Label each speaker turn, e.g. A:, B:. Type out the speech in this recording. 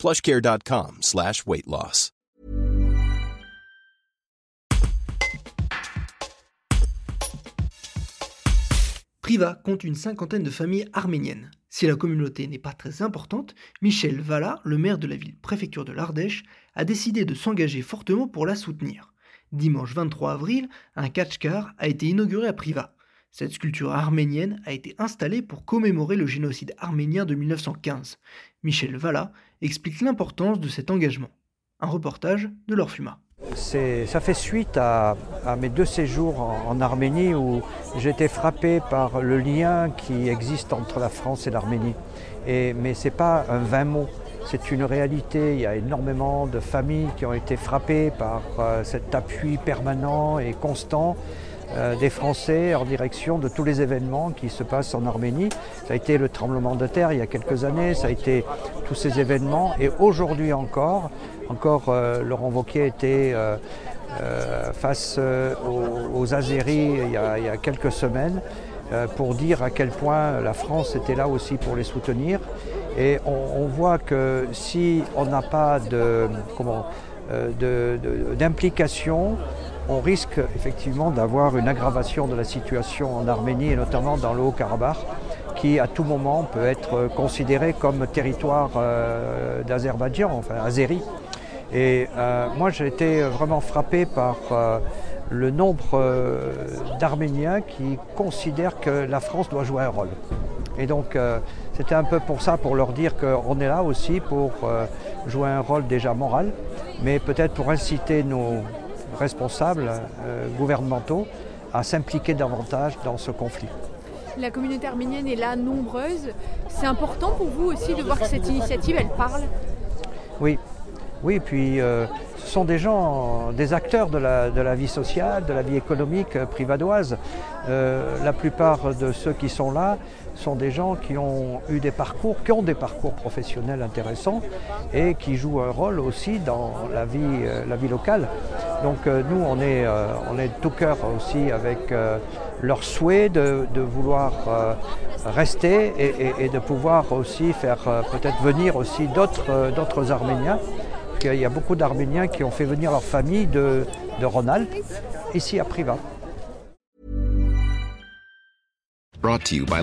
A: plushcare.com slash.
B: Priva compte une cinquantaine de familles arméniennes. Si la communauté n'est pas très importante, Michel Valla, le maire de la ville-préfecture de l'Ardèche, a décidé de s'engager fortement pour la soutenir. Dimanche 23 avril, un catch-car a été inauguré à Priva. Cette sculpture arménienne a été installée pour commémorer le génocide arménien de 1915. Michel Valla explique l'importance de cet engagement. Un reportage de l'Orfuma.
C: Ça fait suite à, mes deux séjours en, Arménie où été frappé par le lien qui existe entre la France et l'Arménie. mais ce n'est pas un vain mot, c'est une réalité. Il y a énormément de familles qui ont été frappées par euh, cet appui permanent et constant des Français en direction de tous les événements qui se passent en Arménie. Ça a été le tremblement de terre il y a quelques années, ça a été tous ces événements et aujourd'hui encore, encore euh, Laurent Wauquiez était euh, face aux, Azéris il y, a, quelques semaines pour dire à quel point la France était là aussi pour les soutenir. Et on, voit que si on n'a pas de, d'implication, on risque effectivement d'avoir une aggravation de la situation en Arménie et notamment dans le Haut-Karabakh qui à tout moment peut être considéré comme territoire euh, d'Azerbaïdjan, enfin Azérie. Et euh, moi j'ai été vraiment frappé par euh, le nombre d'Arméniens qui considèrent que la France doit jouer un rôle. Et donc c'était un peu pour ça, pour leur dire qu'on est là aussi pour jouer un rôle déjà moral, mais peut-être pour inciter nos, responsables euh, gouvernementaux à s'impliquer davantage dans ce conflit.
D: La communauté arménienne est là nombreuse. C'est important pour vous aussi de voir que cette initiative, elle parle?
C: Oui, oui, puis euh, ce sont des gens, des acteurs de la, de la, vie sociale, de la vie économique euh, privadoise. la plupart de ceux qui sont là sont des gens qui ont eu des parcours, qui ont des parcours professionnels intéressants et qui jouent un rôle aussi dans la vie, la vie locale. Donc euh, nous, on est, euh, on est de tout cœur aussi avec euh, leur souhait de, vouloir rester et, de pouvoir aussi faire peut-être venir aussi d'autres, Arméniens. Il y a beaucoup d'Arméniens qui ont fait venir leur famille de, de Ronald ici à Priva.
E: Brought to you by.